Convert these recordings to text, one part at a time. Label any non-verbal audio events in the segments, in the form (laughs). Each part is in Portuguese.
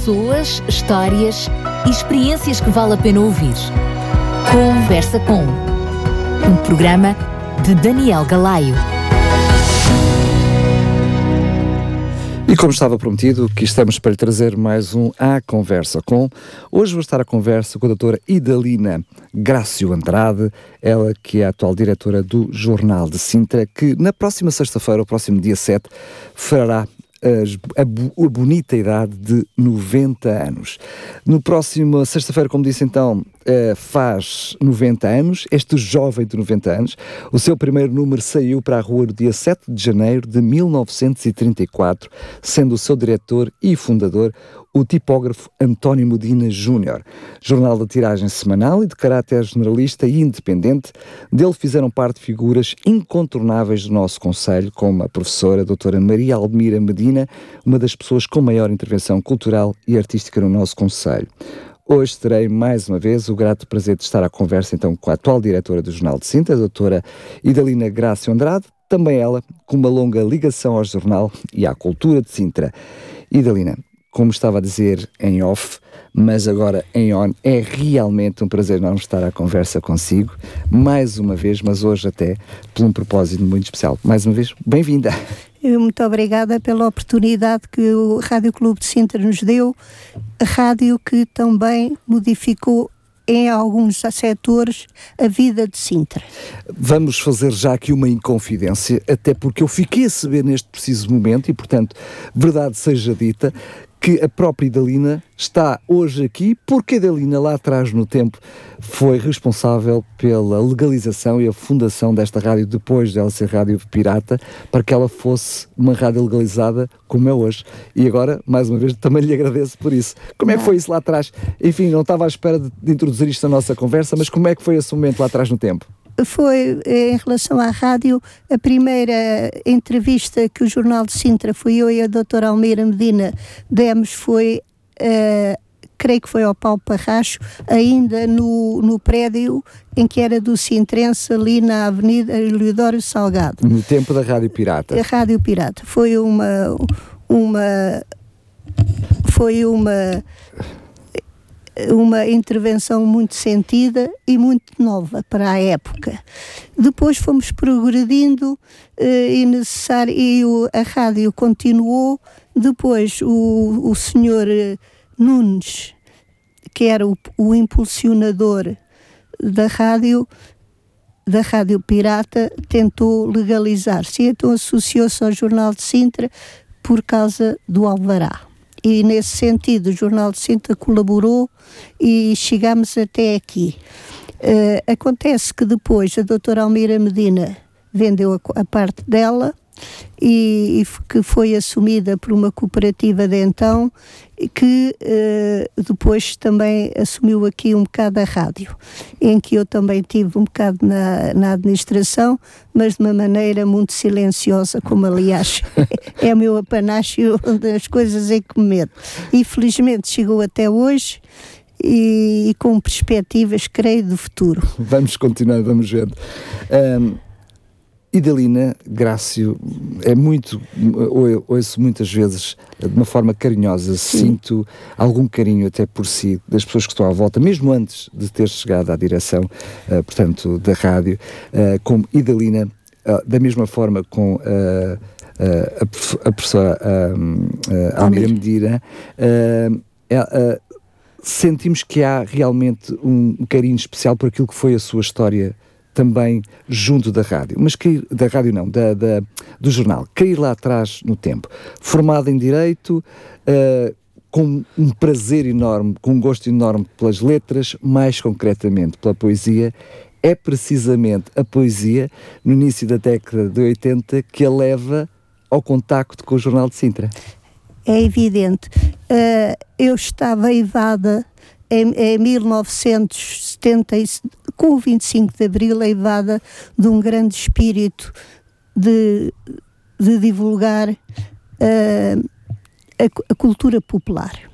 Pessoas, histórias e experiências que vale a pena ouvir. Conversa com um programa de Daniel Galaio. E como estava prometido, que estamos para lhe trazer mais um A Conversa com. Hoje vou estar à conversa com a doutora Idalina Grácio Andrade, ela que é a atual diretora do Jornal de Sintra, que na próxima sexta-feira, o próximo dia 7, fará a, a, bonita idade de 90 anos. No próximo sexta-feira, como disse então, uh, faz 90 anos, este jovem de 90 anos. O seu primeiro número saiu para a rua no dia 7 de janeiro de 1934, sendo o seu diretor e fundador o tipógrafo António Medina Júnior. Jornal de tiragem semanal e de caráter generalista e independente, dele fizeram parte figuras incontornáveis do nosso Conselho, como a professora a doutora Maria Almira Medina, uma das pessoas com maior intervenção cultural e artística no nosso Conselho. Hoje terei mais uma vez o grato prazer de estar à conversa então com a atual diretora do Jornal de Sintra, a doutora Idalina Grácio Andrade, também ela com uma longa ligação ao jornal e à cultura de Sintra. Idalina, como estava a dizer em off, mas agora em on, é realmente um prazer enorme estar à conversa consigo, mais uma vez, mas hoje até por um propósito muito especial. Mais uma vez, bem-vinda. Muito obrigada pela oportunidade que o Rádio Clube de Sintra nos deu, rádio que também modificou em alguns setores a vida de Sintra. Vamos fazer já aqui uma inconfidência, até porque eu fiquei a saber neste preciso momento, e portanto, verdade seja dita, que a própria Idalina está hoje aqui, porque a Idalina lá atrás no tempo foi responsável pela legalização e a fundação desta rádio depois dela ser rádio pirata, para que ela fosse uma rádio legalizada como é hoje. E agora, mais uma vez, também lhe agradeço por isso. Como é que foi isso lá atrás? Enfim, não estava à espera de, de introduzir isto na nossa conversa, mas como é que foi esse momento lá atrás no tempo? Foi, em relação à rádio, a primeira entrevista que o Jornal de Sintra, fui eu e a doutora Almeida Medina, demos foi, uh, creio que foi ao Paulo Parracho, ainda no, no prédio em que era do Sintrense, ali na Avenida Leodoro Salgado. No tempo da Rádio Pirata. A Rádio Pirata. Foi uma... uma foi uma uma intervenção muito sentida e muito nova para a época. Depois fomos progredindo eh, e, necessário, e a rádio continuou. Depois o, o senhor eh, Nunes, que era o, o impulsionador da rádio, da Rádio Pirata, tentou legalizar-se. Então associou-se ao Jornal de Sintra por causa do Alvará e nesse sentido o Jornal de Sintra colaborou e chegamos até aqui. Uh, acontece que depois a doutora Almira Medina vendeu a, a parte dela e, e, que foi assumida por uma cooperativa de então que uh, depois também assumiu aqui um bocado a rádio, em que eu também tive um bocado na, na administração, mas de uma maneira muito silenciosa, como aliás (laughs) é o meu apanácio das coisas em que me medo. E felizmente chegou até hoje e, e com perspectivas, creio, do futuro. Vamos continuar, vamos ver. Um Idalina Grácio é muito, ou ouço muitas vezes de uma forma carinhosa, Sim. sinto algum carinho até por si, das pessoas que estão à volta, mesmo antes de ter chegado à direção, uh, portanto, da rádio, uh, como Idalina, uh, da mesma forma com a, a professora uh, Almira Medina, sentimos que há realmente um carinho especial por aquilo que foi a sua história também junto da rádio, mas cair, da rádio não, da, da, do jornal, cair lá atrás no tempo, formado em Direito, uh, com um prazer enorme, com um gosto enorme pelas letras, mais concretamente pela poesia, é precisamente a poesia, no início da década de 80, que a leva ao contacto com o Jornal de Sintra. É evidente. Uh, eu estava evada em, em 1970, com o 25 de Abril, levada de um grande espírito de, de divulgar uh, a, a cultura popular.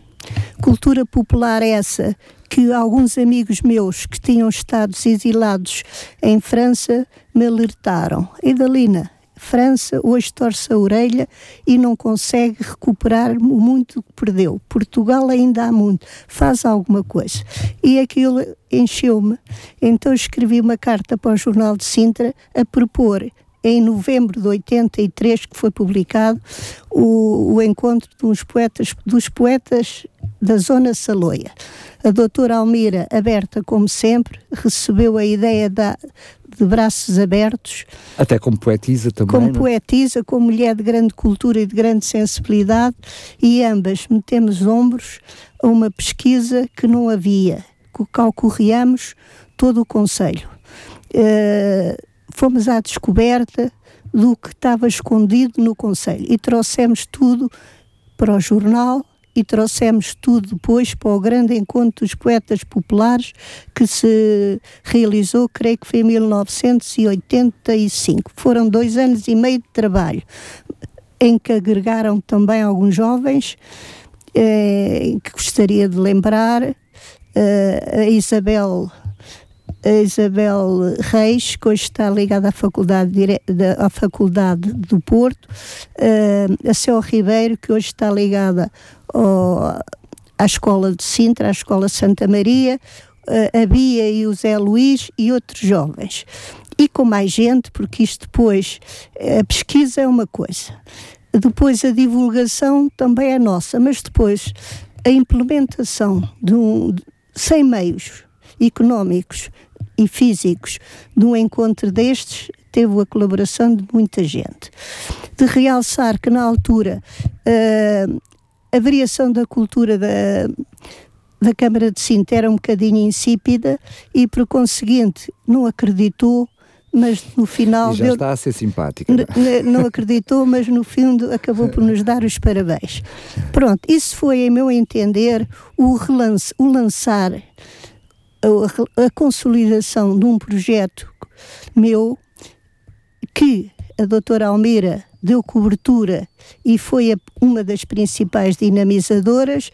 Cultura popular essa que alguns amigos meus que tinham estado exilados em França me alertaram. Idalina, França hoje torce a orelha e não consegue recuperar o muito que perdeu. Portugal ainda há muito, faz alguma coisa. E aquilo encheu-me. Então escrevi uma carta para o Jornal de Sintra a propor em novembro de 83 que foi publicado o, o encontro dos poetas, dos poetas da Zona Saloia. A doutora Almira, aberta como sempre, recebeu a ideia da, de braços abertos. Até como poetisa também. Como não? É? poetisa, como mulher de grande cultura e de grande sensibilidade, e ambas metemos ombros a uma pesquisa que não havia, com qual corríamos todo o Conselho. Uh, fomos à descoberta do que estava escondido no Conselho e trouxemos tudo para o jornal e trouxemos tudo depois para o grande encontro dos poetas populares que se realizou, creio que foi em 1985. Foram dois anos e meio de trabalho, em que agregaram também alguns jovens, eh, que gostaria de lembrar, eh, a Isabel a Isabel Reis, que hoje está ligada à Faculdade, à faculdade do Porto, uh, a Céu Ribeiro, que hoje está ligada ao, à Escola de Sintra, à Escola Santa Maria, uh, a Bia e o Zé Luís e outros jovens. E com mais gente, porque isto depois, a pesquisa é uma coisa, depois a divulgação também é nossa, mas depois a implementação de um, sem meios económicos e físicos um encontro destes teve a colaboração de muita gente. De realçar que na altura uh, a variação da cultura da, da Câmara de Sintra era um bocadinho insípida e por conseguinte não acreditou mas no final. E já deu, está a ser simpática. Não acreditou, mas no fim acabou por nos dar os parabéns. Pronto, isso foi, em meu entender, o, relance, o lançar a, a consolidação de um projeto meu que a doutora Almeida deu cobertura e foi a, uma das principais dinamizadoras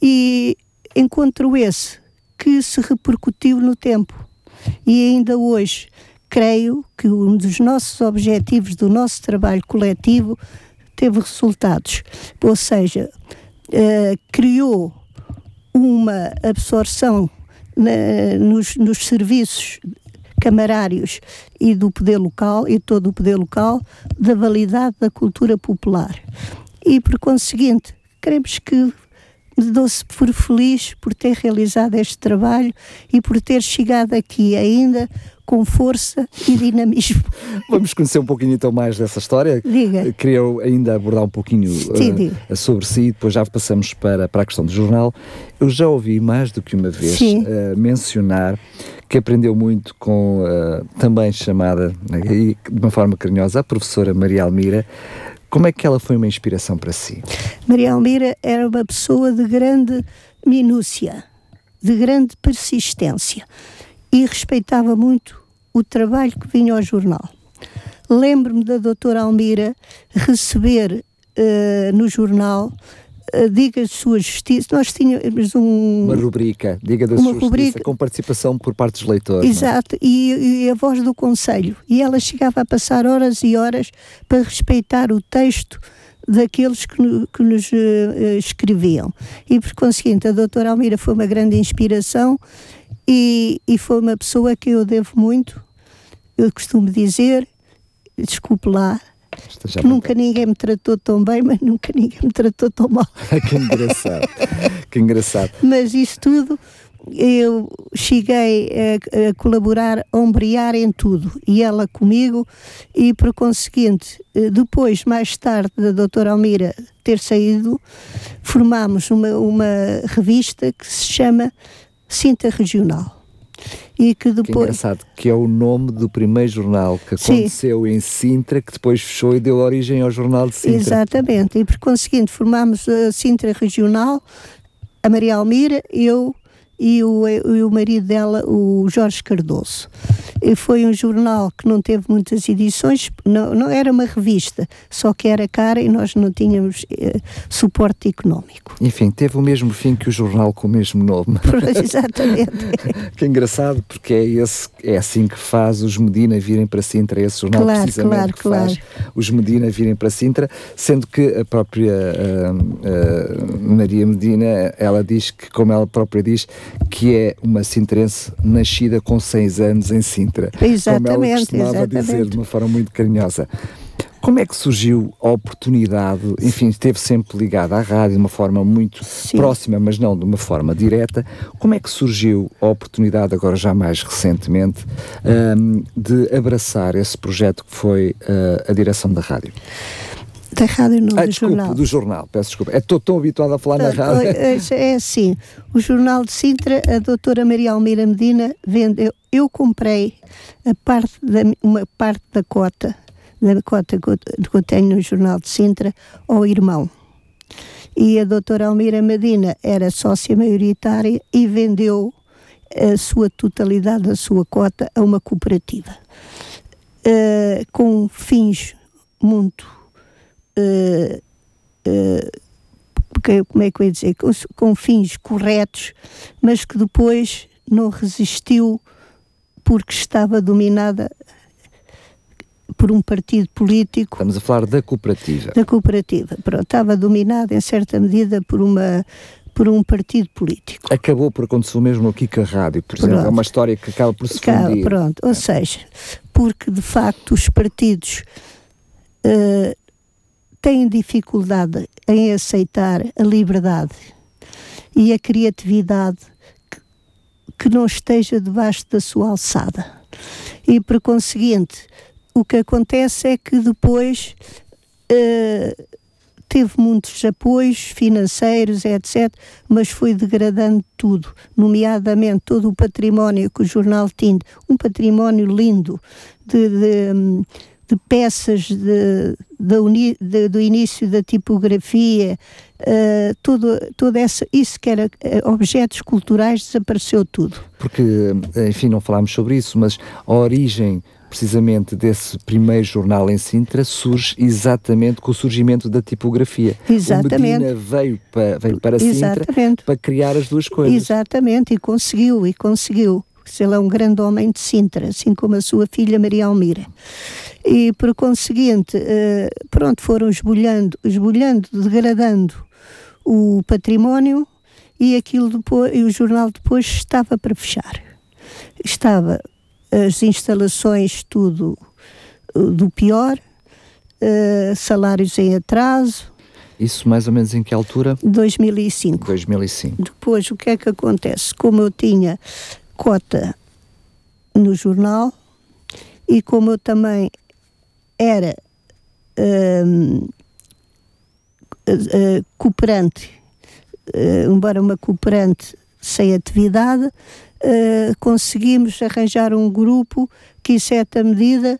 e encontro esse que se repercutiu no tempo. E ainda hoje creio que um dos nossos objetivos do nosso trabalho coletivo teve resultados, ou seja, uh, criou uma absorção na, nos, nos serviços camarários e do poder local e todo o poder local da validade da cultura popular. E por conseguinte, queremos que me dou-se por feliz por ter realizado este trabalho e por ter chegado aqui ainda com força e dinamismo. Vamos conhecer um pouquinho então mais dessa história. Diga. Queria ainda abordar um pouquinho Sim, uh, sobre si, depois já passamos para, para a questão do jornal. Eu já ouvi mais do que uma vez uh, mencionar que aprendeu muito com uh, também chamada, de uma forma carinhosa, a professora Maria Almira. Como é que ela foi uma inspiração para si? Maria Almira era uma pessoa de grande minúcia, de grande persistência e respeitava muito o trabalho que vinha ao jornal. Lembro-me da doutora Almira receber uh, no jornal uh, Diga de Sua Justiça. Nós tínhamos um, uma rubrica, Diga da Sua rubrica, Justiça, com participação por parte dos leitores. É? Exato, e, e, a voz do Conselho. E ela chegava a passar horas e horas para respeitar o texto daqueles que, que nos uh, escreviam. E por conseguinte, a doutora Almira foi uma grande inspiração e, e foi uma pessoa que eu devo muito. Eu costumo dizer, desculpe lá, que nunca ninguém me tratou tão bem, mas nunca ninguém me tratou tão mal. (laughs) que engraçado, que engraçado. Mas isso tudo, eu cheguei a, a, colaborar, a ombrear em tudo, e ela comigo, e por conseguinte, depois, mais tarde, da doutora Almira ter saído, formámos uma, uma revista que se chama Cinta Regional. E que depois. Que engraçado, que é o nome do primeiro jornal que aconteceu Sim. em Sintra, que depois fechou e deu origem ao Jornal de Sintra. Exatamente, e por conseguinte formámos a Sintra Regional, a Maria Almira, eu e o, e o marido dela, o Jorge Cardoso. E foi um jornal que não teve muitas edições, não, não era uma revista, só que era cara e nós não tínhamos eh, suporte económico. Enfim, teve o mesmo fim que o jornal com o mesmo nome. (laughs) Exatamente. (laughs) que engraçado, porque é, esse, é assim que faz os Medina virem para Sintra, esse jornal Claro, precisamente claro, que claro. faz os Medina virem para Sintra, sendo que a própria ah, ah, Maria Medina, ela diz que, como ela própria diz, que é uma sintrense nascida com seis anos em Sintra. como ela Exatamente, costumava dizer exatamente. de uma forma muito carinhosa. Como é que surgiu a oportunidade? Enfim, esteve sempre ligada à rádio de uma forma muito Sim. próxima, mas não de uma forma direta. Como é que surgiu a oportunidade, agora já mais recentemente, hum, de abraçar esse projeto que foi ah, a direção da rádio? Da rádio não, Ah, do jornal. do jornal, peço desculpa. Estou tão habituado a falar na Portanto, rádio. É, é assim, o jornal de Sintra, a doutora Maria Almeida Medina vendeu, eu comprei a parte da, uma parte da cota, da cota que eu, que eu tenho no jornal de Sintra, ao irmão. E a doutora Almeida Medina era sócia maioritária e vendeu a sua totalidade da sua cota a uma cooperativa. Eh, com fins muito eh, porque, como é que eu ia dizer, com, com fins corretos, mas que depois não resistiu porque estava dominada por um partido político Estamos a falar da cooperativa. da cooperativa. Pronto, estava dominada em certa medida por uma por um partido político. Acabou por acontecer o mesmo aqui com a rádio, por exemplo. Pronto. É uma história que acaba por se fundir. pronto, ou seja, porque de facto os partidos eh, têm dificuldade em aceitar a liberdade e a criatividade que, não esteja debaixo da sua alçada. E por conseguinte, o que acontece é que depois eh, teve muitos apoios financeiros, etc., mas foi degradando tudo, nomeadamente todo o património que o jornal tinha, um património lindo de, de, hum, de peças de, da uni- de- do início da tipografia, eh, todo, todo essa, isso que era eh, objetos culturais, desapareceu tudo. Porque, enfim, não falámos sobre isso, mas a origem precisamente desse primeiro jornal em Sintra surge exatamente com o surgimento da tipografia. Exatamente. O Medina veio para, veio para Sintra Exatamente. para criar as duas coisas. Exatamente, e conseguiu, e conseguiu. Se Ele é um grande homem de Sintra, assim como a sua filha Maria Almira. E por conseguinte, eh, pronto, foram esbulhando, esbulhando, degradando o património e aquilo depois, e o jornal depois estava para fechar. Estava as instalações tudo eh, do pior, eh, salários em atraso, Isso mais ou menos em que altura? 2005. 2005. Depois, o que é que acontece? Como eu tinha cota no jornal e como eu também era eh, cooperante, eh, embora uma cooperante sem atividade, conseguimos arranjar um grupo que, em certa medida,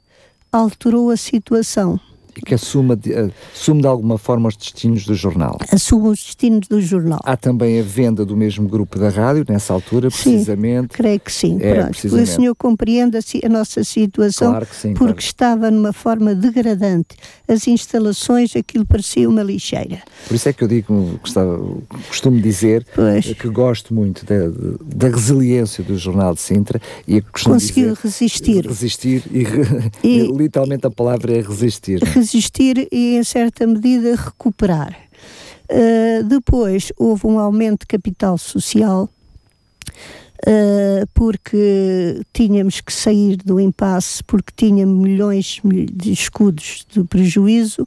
alterou a situação. E que assuma de, assume de alguma forma os destinos do jornal. Assume os destinos do jornal. Há também a venda do mesmo grupo da rádio, nessa altura, Sim. precisamente. Creio que sim. É, Pronto. O senhor compreende a, a nossa situação Claro sim. porque claro. estava numa forma degradante. As instalações, aquilo parecia uma lixeira. Por isso é que eu digo, gostava- costumo dizer Pois. que gosto muito da, da resiliência do Jornal de Sintra e costumo Conseguiu dizer, resistir. resistir e, E- e (laughs) literalmente a palavra é resistir. não é? (laughs) Resistir e, em certa medida, recuperar. Uh, depois houve um aumento de capital social. uh, porque tínhamos que sair do impasse, porque tínhamos milhões de escudos de prejuízo,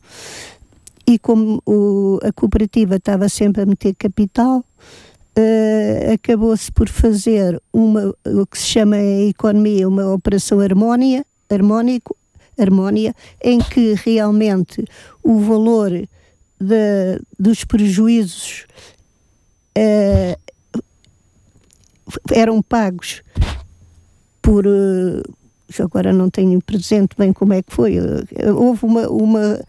e como o- a cooperativa estava sempre a meter capital, eh, acabou-se por fazer uma, o que se chama em economia uma operação harmónia, harmónico, harmónia, em que realmente o valor de- dos prejuízos eh, eram pagos por. eh, agora não tenho presente bem como é que foi. eh, Houve uma, uma,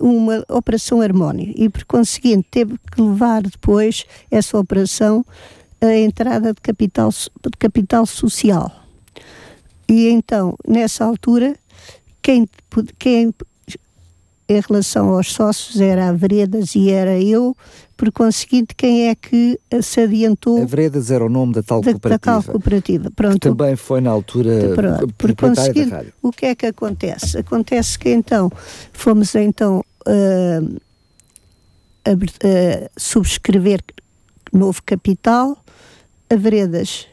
uma operação harmónica e, por conseguinte, teve que levar depois essa operação a entrada de capital, de capital social. E então, nessa altura, quem, quem em relação aos sócios era a Veredas e era eu, por conseguinte, quem é que se adiantou? A Veredas era o nome da tal da, cooperativa. Da tal cooperativa, pronto. Que também foi na altura pronto, por conseguinte, o que é que acontece? Acontece que então, fomos então uh, a, a subscrever novo capital, a Veredas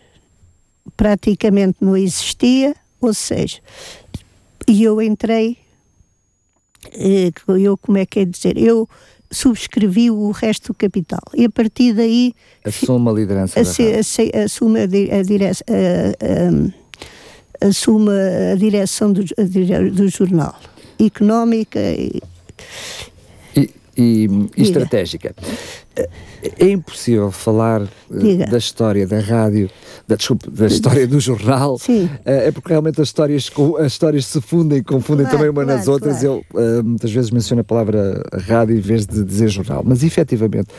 praticamente não existia, ou seja, e eu entrei, eh, eu como é que é dizer, eu subscrevi o resto do capital. E a partir daí assume a liderança assume a, a, direção assume a direção do, a, do jornal económica e, e, e estratégica é impossível falar uh, da história da rádio, da, desculpa, da história do jornal, uh, é porque realmente as histórias, as histórias se fundem e confundem claro, também uma claro, nas outras. Claro. Eu uh, muitas vezes menciono a palavra rádio em vez de dizer jornal, mas efetivamente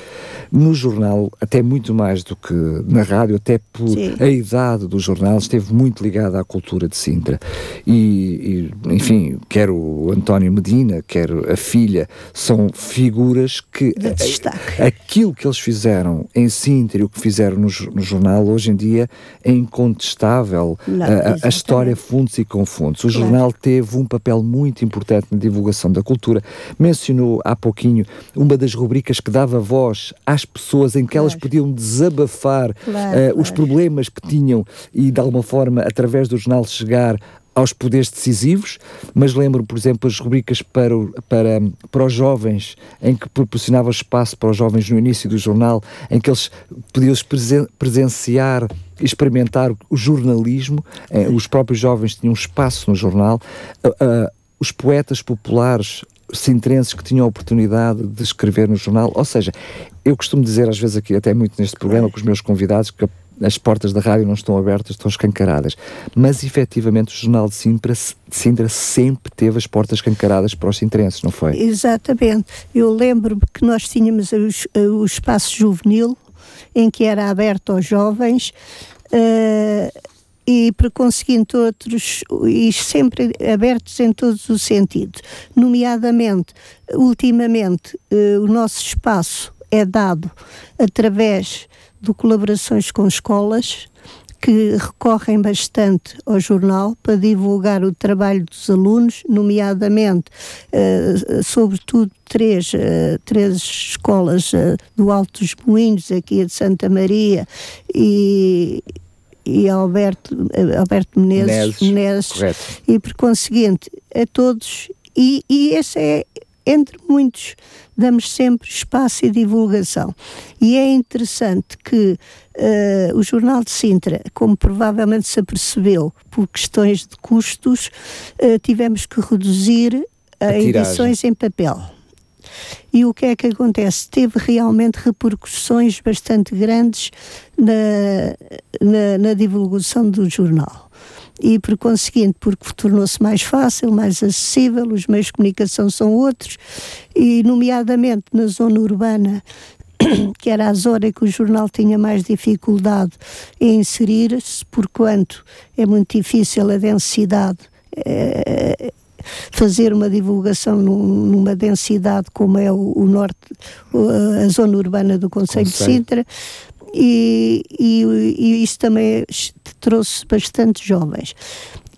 no jornal, até muito mais do que na rádio, até por Sim. a idade do jornal, esteve muito ligada à cultura de Sintra. E, e, enfim, quer o António Medina, quer a filha, são figuras que. De destaque. Aquilo que eles fizeram em Sintra e o que fizeram no, no jornal, hoje em dia é incontestável. Não, a, a, história funde-se e confunde-se. O claro. jornal teve um papel muito importante na divulgação da cultura. Mencionou há pouquinho uma das rubricas que dava voz às pessoas em que claro. elas podiam desabafar uh, os problemas que tinham e, de alguma forma, através do jornal, chegar aos poderes decisivos, mas lembro, por exemplo, as rubricas para, para, para os jovens, em que proporcionava espaço para os jovens no início do jornal, em que eles podiam presen presenciar experimentar o jornalismo, eh, os próprios jovens tinham espaço no jornal, uh, uh, os poetas populares sintrenses que tinham a oportunidade de escrever no jornal, ou seja, eu costumo dizer às vezes aqui, até muito neste programa com os meus convidados, que as portas da rádio não estão abertas, estão escancaradas. Mas efetivamente o Jornal de Sintra, de Sintra sempre teve as portas escancaradas para os sintrenses, não foi? Exatamente. Eu lembro-me que nós tínhamos o, o espaço juvenil, em que era aberto aos jovens. Uh, e por conseguinte outros, e sempre abertos em todos os sentidos. Nomeadamente, ultimamente, uh, o nosso espaço é dado através de colaborações com escolas que recorrem bastante ao jornal para divulgar o trabalho dos alunos, nomeadamente, uh, sobretudo, três, uh, três escolas uh, do Alto dos Moinhos, aqui de Santa Maria, e, e Alberto, Alberto Menezes, Menezes, Menezes. e por conseguinte, a todos, e, e esse é, entre muitos, damos sempre espaço e divulgação. E é interessante que uh, o Jornal de Sintra, como provavelmente se apercebeu por questões de custos, uh, tivemos que reduzir a, edições em papel. E o que é que acontece? Teve realmente repercussões bastante grandes na, na, na divulgação do jornal e por conseguinte, porque tornou-se mais fácil, mais acessível, os meios de comunicação são outros, e nomeadamente na zona urbana, (coughs) que era a zona que o jornal tinha mais dificuldade em inserir-se, porquanto é muito difícil a densidade. É, fazer uma divulgação num, numa densidade como é o, o norte, a zona urbana do Conselho. de Sintra, e, e, e isso também trouxe bastante jovens.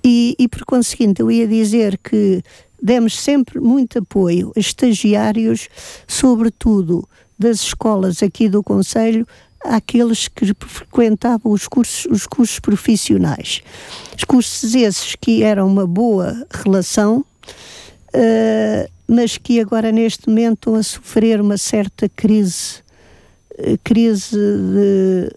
E, e por conseguinte, eu ia dizer que demos sempre muito apoio a estagiários, sobretudo das escolas aqui do Conselho, àqueles que frequentavam os cursos, os cursos profissionais. Os cursos esses que eram uma boa relação, uh, mas que agora neste momento estão a sofrer uma certa crise crise de.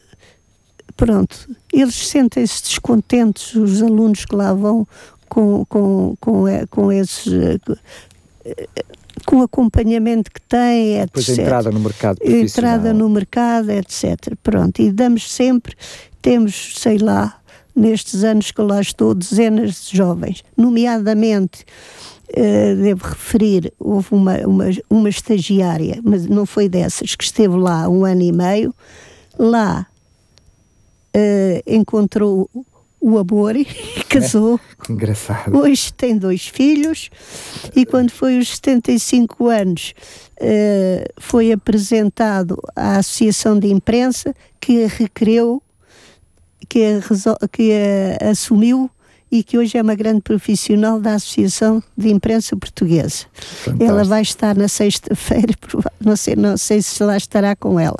Pronto, eles sentem-se descontentes, os alunos que lá vão com, com, com, com esses. com o acompanhamento que têm, etc. Depois a entrada no mercado Entrada no mercado, etc. Pronto, e damos sempre, temos, sei lá, nestes anos que lá estou, dezenas de jovens, nomeadamente Uh, devo referir, houve uma, uma, uma estagiária, mas não foi dessas, que esteve lá um ano e meio. Lá uh, encontrou o amor e (laughs) casou. É, engraçado. Hoje tem dois filhos e quando foi os 75 anos uh, foi apresentado à Associação de Imprensa que a requereu, que a, que a assumiu e que hoje é uma grande profissional da Associação de Imprensa Portuguesa. Fantástico. Ela vai estar na sexta-feira, (laughs) não sei, não sei se lá estará com ela.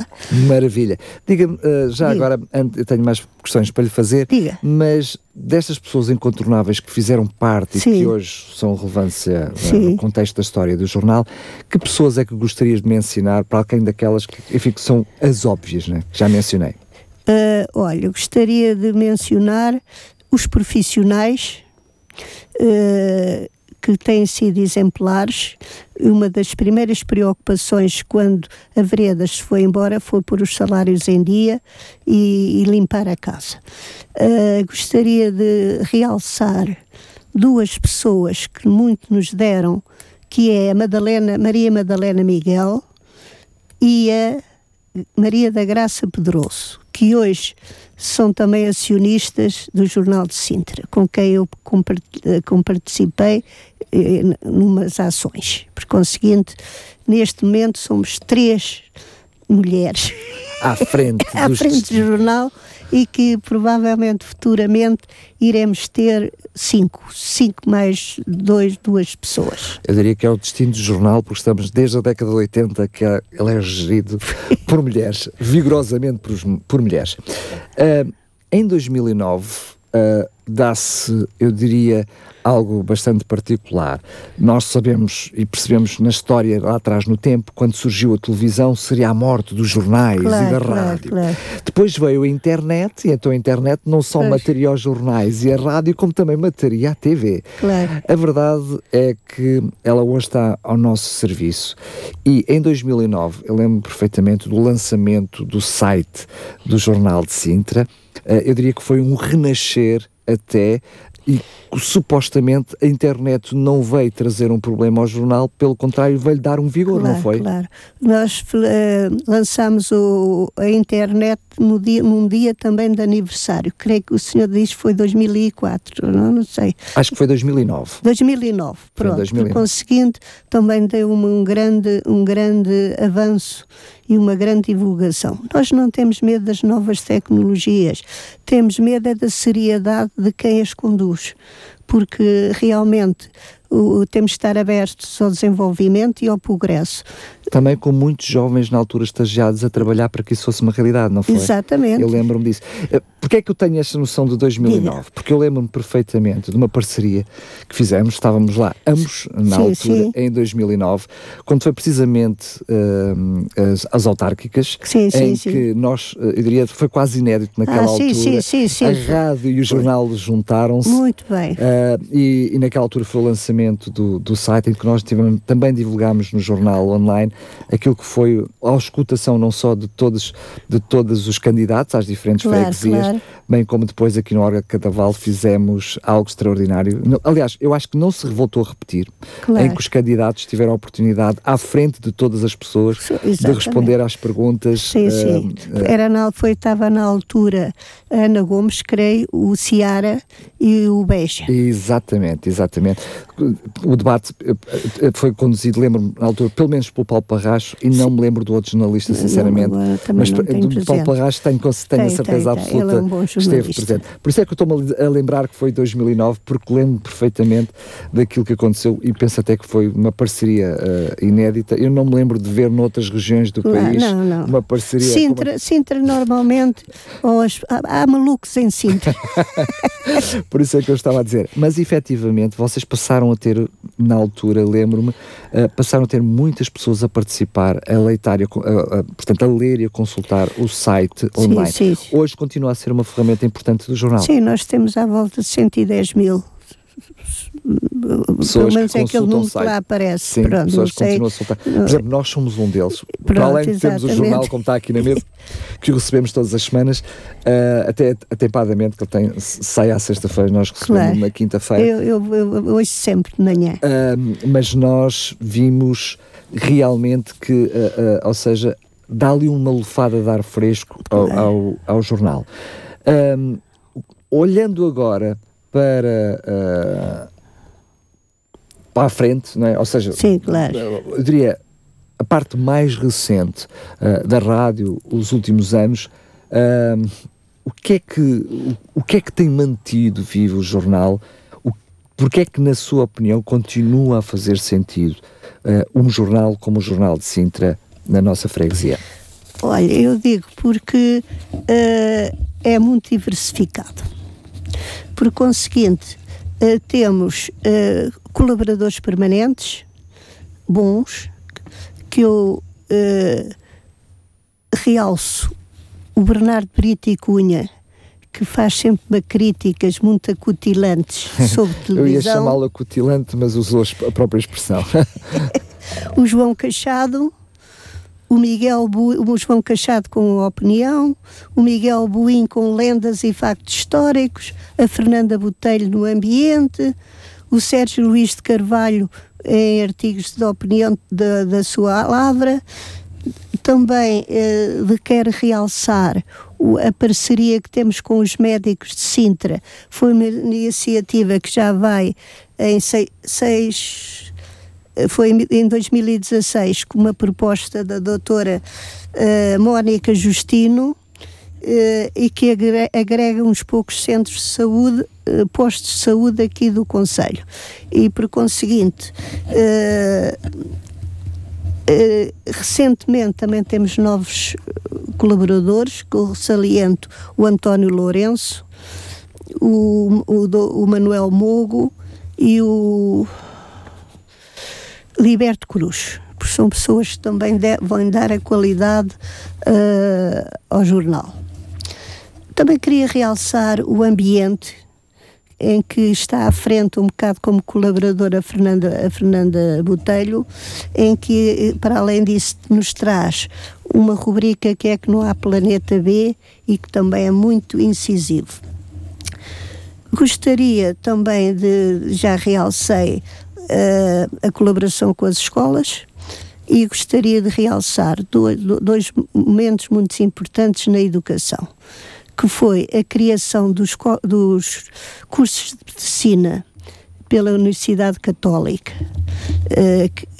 Maravilha. Diga-me, uh, já Diga. agora, eu tenho mais questões para lhe fazer, Diga. mas destas pessoas incontornáveis que fizeram parte Sim. e que hoje são relevância uh, no contexto da história do jornal, que pessoas é que gostarias de mencionar para alguém daquelas que, enfim, que são as óbvias, né? já mencionei? Uh, olha, gostaria de mencionar os profissionais uh, que têm sido exemplares. Uma das primeiras preocupações quando a Veredas se foi embora foi pôr os salários em dia e, e limpar a casa. Uh, gostaria de realçar duas pessoas que muito nos deram, que é a Madalena, Maria Madalena Miguel e a Maria da Graça Pedroso, que hoje são também acionistas do Jornal de Sintra, com quem eu participei eh, numas ações. Por conseguinte, neste momento somos três mulheres à frente, (laughs) à frente do jornal e que provavelmente futuramente iremos ter cinco, cinco mais dois, duas pessoas. Eu diria que é o destino do jornal, porque estamos desde a década de 80 que ele é gerido (laughs) por mulheres, vigorosamente por, por mulheres. Uh, em 2009, uh, dá-se, eu diria, algo bastante particular. Nós sabemos e percebemos na história lá atrás no tempo, quando surgiu a televisão, seria a morte dos jornais claro, e da claro, rádio. Claro. Depois veio a internet, e então a internet não só pois. mataria os jornais e a rádio, como também mataria a TV. A verdade é que ela hoje está ao nosso serviço. E em 2009, eu lembro perfeitamente do lançamento do site do Jornal de Sintra, eh, eu diria que foi um renascer até e supostamente a internet não veio trazer um problema ao jornal, pelo contrário, veio dar um vigor, claro, não foi? Claro. Nós uh, lançámos o, a internet no dia, num dia também de aniversário. Creio que o senhor disse que foi 2004, não, não sei. Acho que foi 2009. 2009, pronto. 2009. Por conseguinte, também deu um, grande, um grande avanço e uma grande divulgação. Nós não temos medo das novas tecnologias, temos medo é da seriedade de quem as conduz, porque realmente o, temos de estar abertos ao desenvolvimento e ao progresso. Também com muitos jovens na altura estagiados a trabalhar para que isso fosse uma realidade, não foi? Exatamente. Eu lembro-me disso. Eh, porquê é que eu tenho esta noção de 2009? Diga. Porque eu lembro-me perfeitamente de uma parceria que fizemos, estávamos lá ambos na sim, altura, sim. em 2009, quando foi precisamente uh, as, as, autárquicas, sim, em que nós, eh, eu diria, foi quase inédito naquela ah, altura. Sim, sim, sim, a rádio e o jornal juntaram-se. Muito bem. Uh, e, e naquela altura foi o lançamento do, do site em que nós tivemos, também divulgámos no jornal online aquilo que foi a auscultação não só de todos, de todos os candidatos às diferentes claro, freguesias, claro. bem como depois aqui no Orga de Cadaval fizemos algo extraordinário. Aliás, eu acho que não se voltou a repetir, claro. em que os candidatos tiveram a oportunidade à frente de todas as pessoas de responder às perguntas. Sim, sim. Uh, Era na, foi, estava na altura Ana Gomes, creio, o Ciara e o Beja. Exatamente, exatamente o debate eh, eh, foi conduzido, lembro-me, na altura, pelo menos pelo Paulo Parracho, e não me lembro do outro jornalista, sinceramente. Não, mas do Paulo Parracho tenho, tenho a certeza tem, absoluta é um que esteve presente. Por isso é que eu estou-me a lembrar que foi 2009, porque lembro perfeitamente daquilo que aconteceu e penso até que foi uma parceria uh, inédita. Eu não me lembro de ver noutras regiões do país não. uma parceria. Sintra, como... Sintra normalmente, ou as, há, há malucos em Sintra. (laughs) Por isso é que eu estava a dizer. Mas efetivamente vocês passaram a ter, na altura, lembro-me, uh, passaram a ter muitas pessoas a participar, a leitar, a, a, a, portanto, a ler e a consultar o site online. Sim, sim. Hoje continua a ser uma ferramenta importante do jornal. Sim, nós temos à volta de 110 mil pessoas pelo menos que é aquele número que lá aparece. Sim, Pronto, pessoas que continuam a soltar. Por exemplo, nós somos um deles. Pronto, Para além de termos o jornal, como está aqui na mesa, que o recebemos todas as semanas, uh, até atempadamente, que ele tem, sai à sexta-feira, nós recebemos claro. na quinta-feira. Eu, eu, eu, hoje sempre de manhã. Uh, mas nós vimos realmente que, uh, ou seja, dá-lhe uma lufada de ar fresco ao, ao, ao jornal. Um, olhando agora para, para a frente, não é? ou seja, Sim, claro. eu diria a parte mais recente uh, da rádio, os últimos anos, uh, o, que é que, o, o, que é que tem mantido vivo o jornal? O, porque é que, na sua opinião, continua a fazer sentido um jornal como o Jornal de Sintra na nossa freguesia? Olha, eu digo porque é muito diversificado por conseguinte, uh, temos uh, colaboradores permanentes, bons, que eu uh, realço o Bernardo Brito e Cunha, que faz sempre uma críticas muito acutilantes sobre televisão. (laughs) eu ia chamá-lo acutilante, mas usou a própria expressão. (laughs) o João Cachado, o Miguel Bu, o João Cachado com opinião, o Miguel Buim com lendas e factos históricos, a Fernanda Botelho no ambiente, o Sérgio Luís de Carvalho em artigos de opinião da, da sua lavra. Também eh, quero realçar a parceria que temos com os médicos de Sintra. Foi uma iniciativa que já vai em seis, seis foi em 2016 com uma proposta da doutora uh, Mónica Justino e que agrega, uns poucos centros de saúde, uh, postos de saúde aqui do Conselho. E por conseguinte, recentemente também temos novos colaboradores, que eu saliento o António Lourenço, o, o, o Manuel Mogo e o Liberto Cruz, são pessoas que também de, vão dar a qualidade uh, ao jornal. Também queria realçar o ambiente em que está à frente um bocado como colaboradora a Fernanda, a Fernanda Botelho, em que, para além disso, nos traz uma rubrica que é que não há planeta B e que também é muito incisivo. Gostaria também de, já realcei, a colaboração com as escolas e gostaria de realçar dois, dois momentos muito importantes na educação, que foi a criação dos, dos cursos de medicina pela Universidade Católica,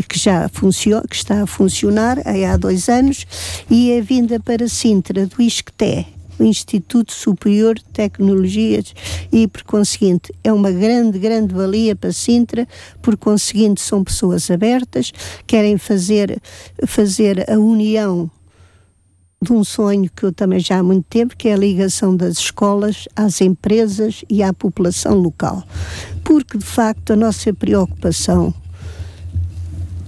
que, já funciona, que está a funcionar há dois anos, e a vinda para Sintra do ISCTE, o Instituto Superior de Tecnologias e, por conseguinte, é uma grande, grande valia para Sintra, por conseguinte, são pessoas abertas, querem fazer, fazer a união de um sonho que eu também já há muito tempo, que é a ligação das escolas às empresas e à população local. Porque, de facto, a nossa preocupação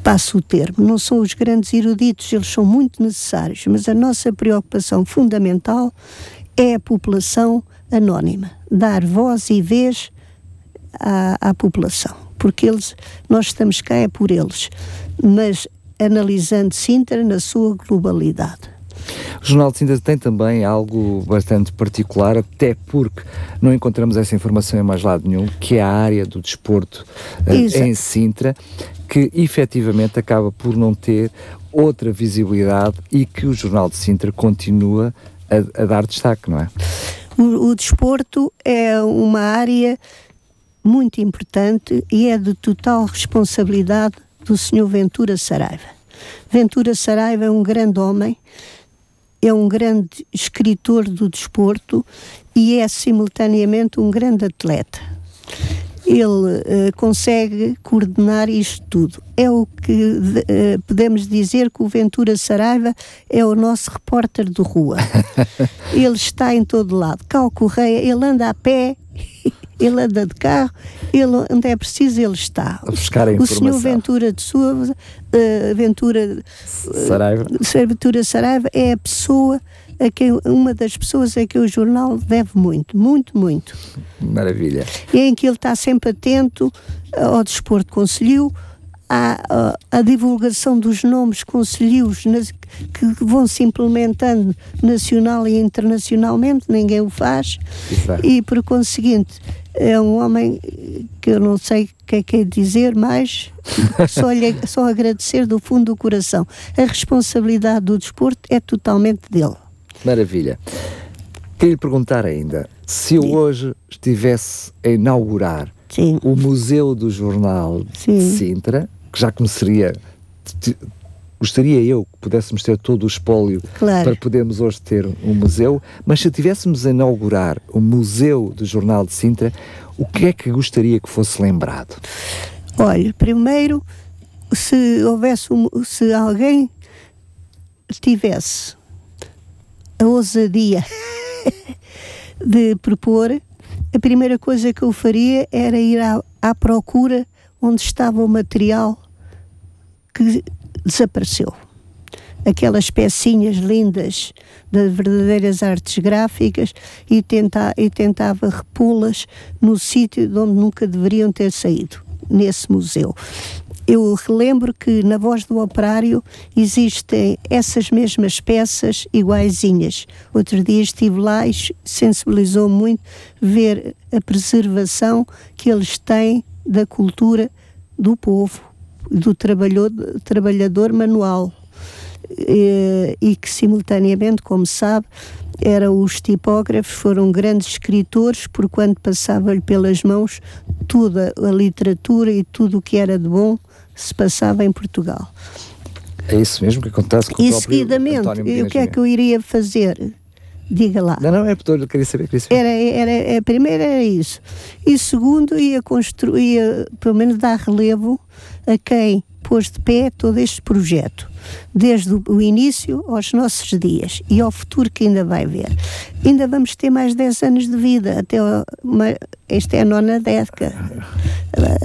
passo o termo, não são os grandes eruditos, eles são muito necessários, mas a nossa preocupação fundamental é a população anónima, dar voz e vez à, à população, porque eles, nós estamos cá é por eles, mas analisando Sintra na sua globalidade. O Jornal de Sintra tem também algo bastante particular, até porque não encontramos essa informação em mais lado nenhum, que é a área do desporto uh, em Sintra, que efetivamente acaba por não ter outra visibilidade e que o Jornal de Sintra continua a, a dar destaque, não é? O, o desporto é uma área muito importante e é de total responsabilidade do Sr. Ventura Saraiva. Ventura Saraiva é um grande homem, é um grande escritor do desporto e é simultaneamente um grande atleta ele uh, consegue coordenar isto tudo. É o que uh, podemos dizer que o Ventura Saraiva é o nosso repórter de rua. (laughs) ele está em todo lado. Cal Correia, ele anda a pé, ele anda de carro, ele, onde é preciso ele está. A buscar a o senhor Ventura de Souza, uh, Ventura, Saraiva. Ventura Saraiva é a pessoa a quem, uma das pessoas a que o jornal deve muito, muito, muito. Maravilha. E em que ele está sempre atento ao desporto conselho, à, à, à, divulgação dos nomes conselhos que vão se implementando nacional e internacionalmente, ninguém o faz, Exato. e por conseguinte é um homem que eu não sei o que é que é dizer, mas só, lhe, (laughs) só agradecer do fundo do coração. A responsabilidade do desporto é totalmente dele. Maravilha. Queria lhe perguntar ainda, Se eu Sim. hoje estivesse a inaugurar Sim. o Museu do Jornal Sim. de Sintra, que já começaria. Gostaria eu que pudéssemos ter todo o espólio Claro. para podermos hoje ter um museu, mas se tivéssemos a inaugurar o Museu do Jornal de Sintra, o que é que gostaria que fosse lembrado? Olha, primeiro, se houvesse se alguém tivesse a ousadia (laughs) de propor, a primeira coisa que eu faria era ir à, à procura onde estava o material que desapareceu. Aquelas pecinhas lindas das verdadeiras artes gráficas e, tentar, e tentava repô-las no sítio de onde nunca deveriam ter saído, nesse museu. Eu relembro que na Voz do Operário existem essas mesmas peças iguaizinhas. Outro dia estive lá e sensibilizou muito ver a preservação que eles têm da cultura do povo, do trabalhador, manual. Eh, E que simultaneamente, como sabe, eram os tipógrafos, foram grandes escritores, por quando passava-lhe pelas mãos toda a literatura e tudo o que era de bom se passava em Portugal. É isso mesmo que acontece com o E seguidamente, António e Medina o que é que eu iria fazer? Diga lá. Não, não, é porque eu queria saber, queria saber. Era, era, a primeira era isso. E segundo, ia construir, ia, pelo menos dar relevo a quem pôs de pé todo este projeto, desde o, início aos nossos dias e ao futuro que ainda vai ver. Ainda vamos ter mais 10 anos de vida, até uma, esta é a nona década.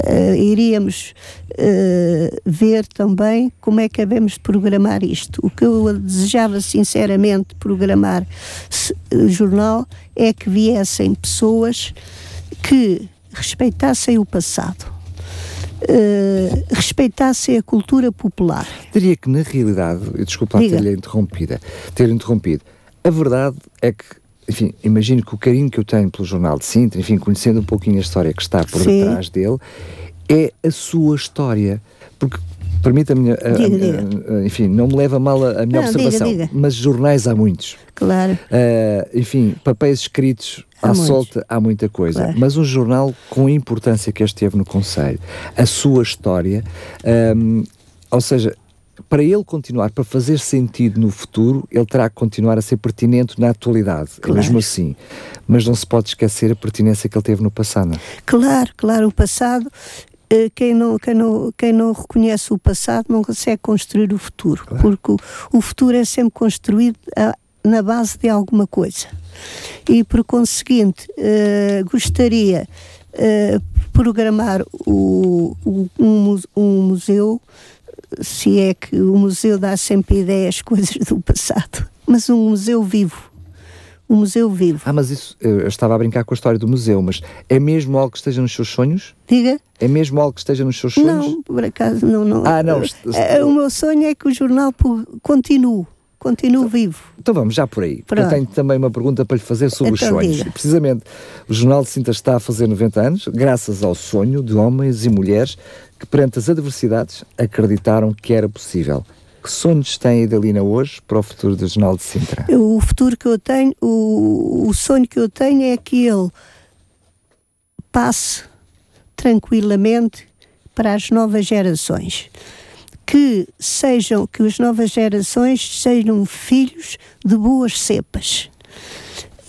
Eh, iríamos eh, ver também como é que devemos programar isto. O que eu desejava sinceramente programar se- o jornal é que viessem pessoas que respeitassem o passado, eh, respeitassem a cultura popular. Diria que na realidade, e desculpa ter-lhe interrompida, ter interrompido, a verdade é que, enfim, imagino que o carinho que eu tenho pelo Jornal de Sintra, enfim, conhecendo um pouquinho a história que está por Sim. detrás dele, é a sua história. Porque, permita-me, Diga, a- a- enfim, não me leva mal a, a minha Não, observação, diga, diga. mas jornais há muitos. Claro. Ah, enfim, papéis escritos Há à muitos. solta há muita coisa, Claro. mas um jornal com a importância que este teve no Conselho, a sua história, ahm, ou seja, para ele continuar, para fazer sentido no futuro, ele terá que continuar a ser pertinente na atualidade, Claro. mesmo assim. Mas não se pode esquecer a pertinência que ele teve no passado. é? Claro, claro, o passado, eh, quem não, quem, não, quem não reconhece o passado não consegue construir o futuro, porque o, o futuro é sempre construído ah, na base de alguma coisa. E por conseguinte, eh, gostaria eh, programar o, o- um, um museu, se é que o museu dá sempre ideias, (laughs) coisas do passado, mas um museu vivo. Um museu vivo. Ah, mas isso, eu estava a brincar com a história do museu, mas é mesmo algo que esteja nos seus sonhos? Diga? É mesmo algo que esteja nos seus sonhos? Não, por acaso não. não. Ah, não, est- Eh, O meu sonho é que o jornal continue, continue vivo. Então vamos já por aí. porque Eu Pronto. tenho também uma pergunta para lhe fazer sobre os Então sonhos. diga. Precisamente, o Jornal de Sinta está a fazer 90 anos, graças ao sonho de homens e mulheres que, perante as adversidades, acreditaram que era possível. Que sonhos tem a Idalina hoje para o futuro do Jornal de Sintra? O futuro que eu tenho, o, o sonho que eu tenho é que ele passe tranquilamente para as novas gerações. Que sejam, que as novas gerações sejam filhos de boas cepas.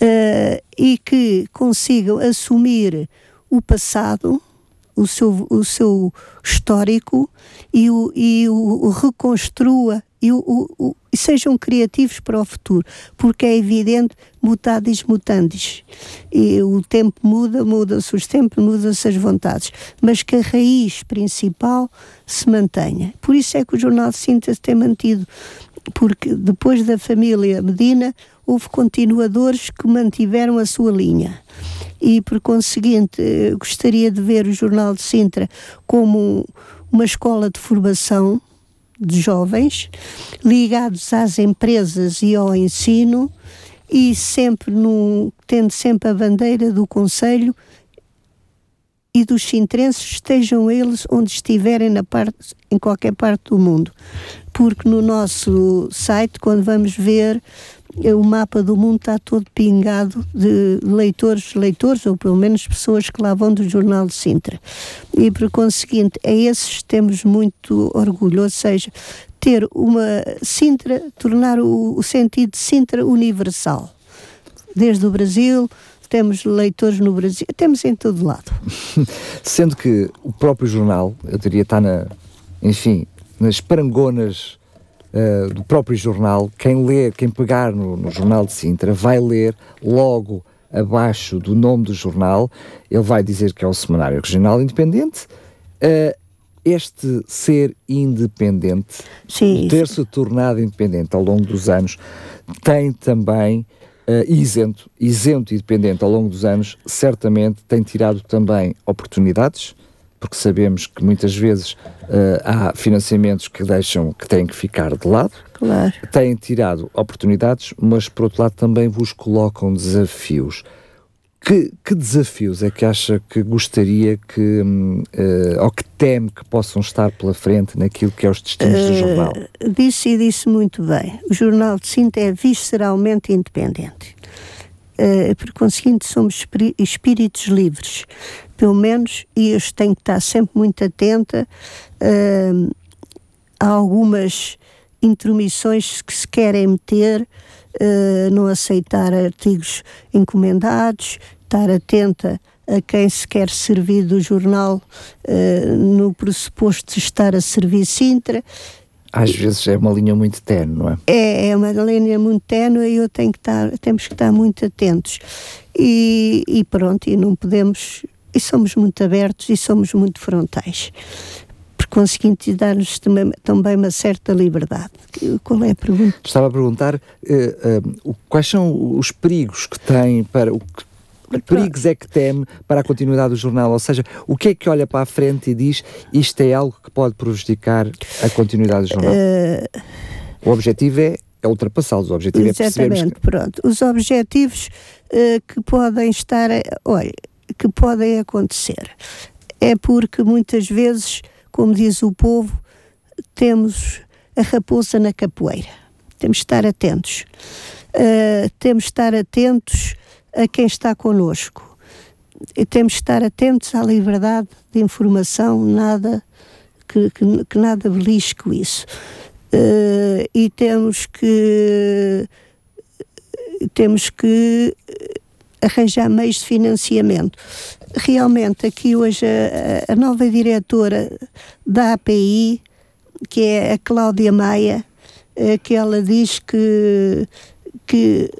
eh, e que consigam assumir o passado, o seu, o seu histórico e o, e o, o reconstrua e, o, o, e sejam criativos para o futuro, porque é evidente mutadis mutandis. E o tempo muda, muda-se os tempos, mudam-se as vontades, mas que a raiz principal se mantenha. Por isso é que o Jornal de Síntese tem mantido, porque depois da família Medina houve continuadores que mantiveram a sua linha. E, por conseguinte, eh, gostaria de ver o Jornal de Sintra como uma escola de formação de jovens ligados às empresas e ao ensino e sempre num, tendo sempre a bandeira do Conselho e dos sintrenses estejam eles onde estiverem na parte, em qualquer parte do mundo. Porque no nosso site, quando vamos ver o mapa do mundo está todo pingado de leitores, leitores, ou pelo menos pessoas que lá vão do Jornal de Sintra. E por conseguinte, a esses temos muito orgulho, ou seja, ter uma Sintra, tornar o, o sentido de Sintra universal. Desde o Brasil, temos leitores no Brasil, temos em todo lado. (laughs) Sendo que o próprio jornal, eu diria, está na, enfim, nas parangonas uh, do próprio jornal, quem ler, quem pegar no, no, jornal de Sintra, vai ler logo abaixo do nome do jornal, ele vai dizer que é o Semanário Regional Independente. Uh, este ser independente, ter-se tornado independente ao longo dos anos, tem também uh, isento, isento e independente ao longo dos anos, certamente tem tirado também oportunidades, porque sabemos que muitas vezes uh, há financiamentos que deixam, que têm que ficar de lado. Claro. Têm tirado oportunidades, mas por outro lado também vos colocam desafios. Que, que desafios é que acha que gostaria que, uh, ou que teme que possam estar pela frente naquilo que é os destinos uh, do jornal? Disse e disse muito bem. O Jornal de Sinta é visceralmente independente. Uh, por conseguinte, somos espíritos livres pelo menos, e eu tenho que estar sempre muito atenta uh, a algumas intromissões que se querem meter, uh, não aceitar artigos encomendados, estar atenta a quem se quer servir do jornal no pressuposto de estar a servir Sintra. Às vezes é uma linha muito tenue, não é? É, é uma linha muito tenue e eu tenho que estar, temos que estar muito atentos. E, e pronto, e não podemos e somos muito abertos e somos muito frontais. Conseguinte, dar-nos também, também, uma certa liberdade. Qual é a pergunta? Estava a perguntar uh, uh, quais são os perigos que tem para o que que perigos é que teme para a continuidade do jornal? Ou seja, o que é que olha para a frente e diz isto é algo que pode prejudicar a continuidade do jornal? Uh... O objetivo é, é ultrapassá-los, o objetivo Exatamente, é percebermos... Que... pronto. Os objetivos uh, que podem estar... Olha, que podem acontecer. É porque muitas vezes, como diz o povo, temos a raposa na capoeira. Temos de estar atentos. Uh, temos de estar atentos a quem está connosco. E temos de estar atentos à liberdade de informação, nada que, que, que nada belisque isso. Uh, e temos que temos que arranjar meios de financiamento. Realmente, aqui hoje a, a nova diretora da API, que é a Cláudia Maia, é que ela diz que, que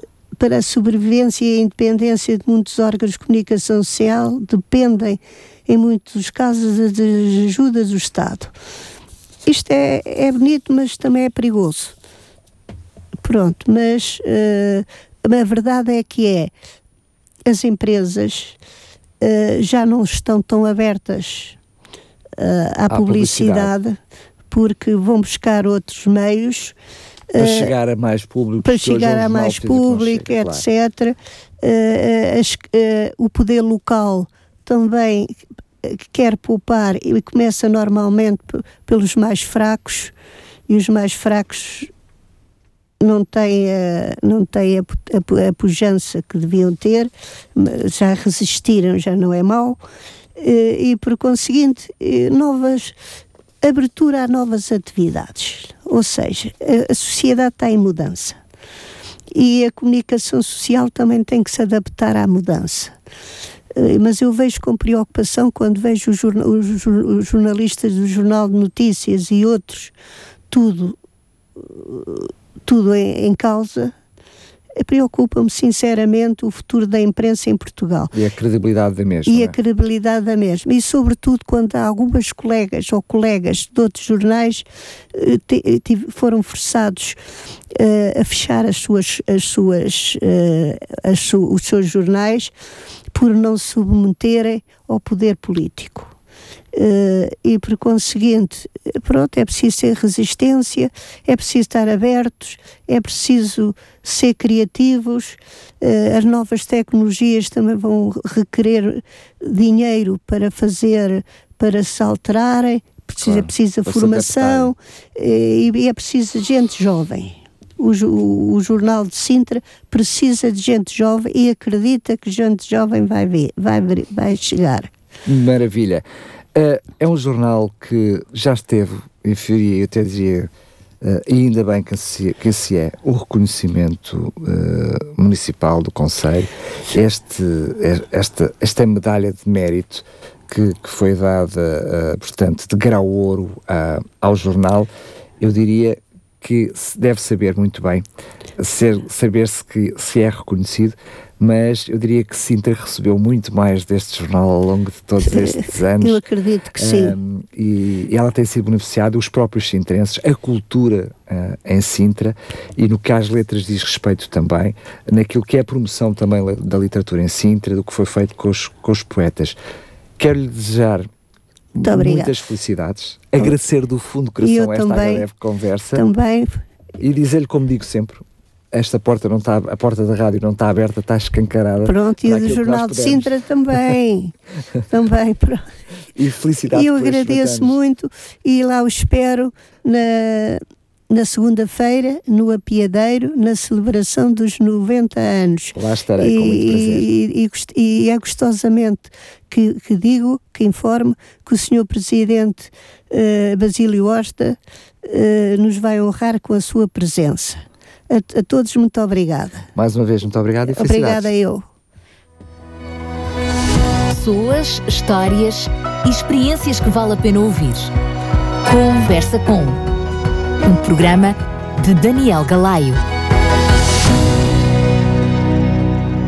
para a sobrevivência e a independência de muitos órgãos de comunicação social dependem, em muitos casos, das ajudas do Estado. Isto é, é bonito, mas também é perigoso. Pronto, mas uh, a verdade é que é as empresas uh, já não estão tão abertas uh, à, à publicidade, publicidade, porque vão buscar outros meios para uh, chegar a mais público, para chegar a mais público, chega, etc. Claro. As, o poder local também quer poupar e começa normalmente pelos mais fracos e os mais fracos não têm a, não têm a, a, a pujança que deviam ter, já resistiram, já não é mau, e, e por conseguinte, novas abertura a novas atividades. Ou seja, a, sociedade está em mudança. E a comunicação social também tem que se adaptar à mudança mas eu vejo com preocupação quando vejo os, jornalistas do Jornal de Notícias e outros, tudo tudo em, em causa, preocupa-me sinceramente o futuro da imprensa em Portugal. E a credibilidade da mesma. E é? a credibilidade da mesma. E sobretudo quando há algumas colegas ou colegas de outros jornais eh, te, foram forçados uh, a fechar as suas, as suas, uh, as su, os seus jornais por não submeterem ao poder político. Uh, e por conseguinte, pronto, é preciso ter resistência, é preciso estar abertos, é preciso ser criativos. Uh, as novas tecnologias também vão requerer dinheiro para fazer, para se alterarem, precisa, claro, precisa formação eh, e é preciso gente jovem. o, o, o, Jornal de Sintra precisa de gente jovem e acredita que gente jovem vai, ver, vai, vai chegar. Maravilha. Uh, é um jornal que já esteve, enfim, eu até diria, uh, e ainda bem que se, que se é o reconhecimento uh, municipal do Conselho, este, esta, esta medalha de mérito que, que foi dada, portanto, de grau ouro ao jornal, eu diria que se deve saber muito bem, saber-se que se é reconhecido, mas eu diria que Sintra recebeu muito mais deste jornal ao longo de todos (laughs) estes anos. Eu acredito que sim. Um, e, ela tem sido beneficiada, os próprios sintrenses, a cultura uh, em Sintra e no que às letras diz respeito também, naquilo que é a promoção também da literatura em Sintra, do que foi feito com os, com os poetas. Quero-lhe desejar muitas felicidades, agradecer do fundo do coração esta também, breve conversa. Também. E dizer-lhe, como digo sempre, esta porta não está, a porta da rádio não está aberta, está escancarada. Pronto, e o do Jornal de Sintra também. (laughs) também, pronto. E felicidades. E eu agradeço muito e lá o espero na, na segunda-feira, no Apiadeiro, na celebração dos 90 anos. Lá estarei, e, com muito prazer. E, e, e é gostosamente que, que, digo, que informo, que o Sr. Presidente uh, Basílio Horta uh, nos vai honrar com a sua presença. A, a todos, muito obrigada. Mais uma vez, muito obrigado e felicidades. Obrigada eu. Pessoas, histórias e experiências que vale a pena ouvir. Conversa com um programa de Daniel Galaio.